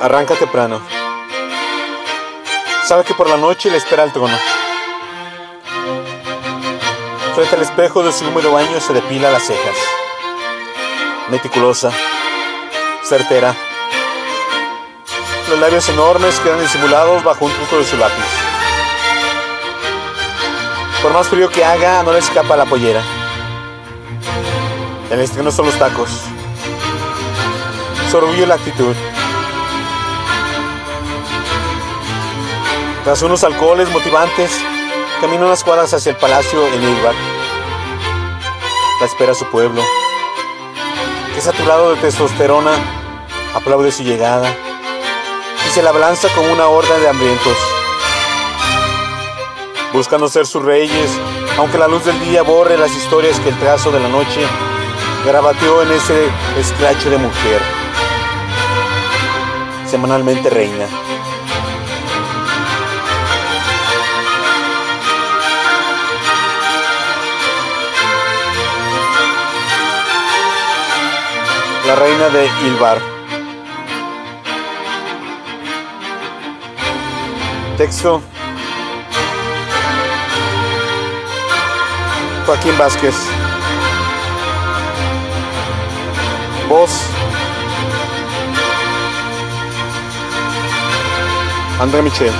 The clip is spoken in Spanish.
Arranca temprano. Sabe que por la noche le espera el trono. Frente al espejo de su húmedo baño se depila las cejas. Meticulosa, certera. Los labios enormes quedan disimulados bajo un truco de su lápiz. Por más frío que haga, no le escapa la pollera. El estreno son los tacos. Su orgullo la actitud. Tras unos alcoholes motivantes, camina unas cuadras hacia el palacio en Ilbar. La espera su pueblo, que saturado de testosterona, aplaude su llegada y se la balanza como una horda de hambrientos. Buscando ser sus reyes, aunque la luz del día borre las historias que el trazo de la noche grabateó en ese escracho de mujer. Semanalmente reina. La reina de Ilbar. Texto. Joaquín Vázquez. Voz. André Michel.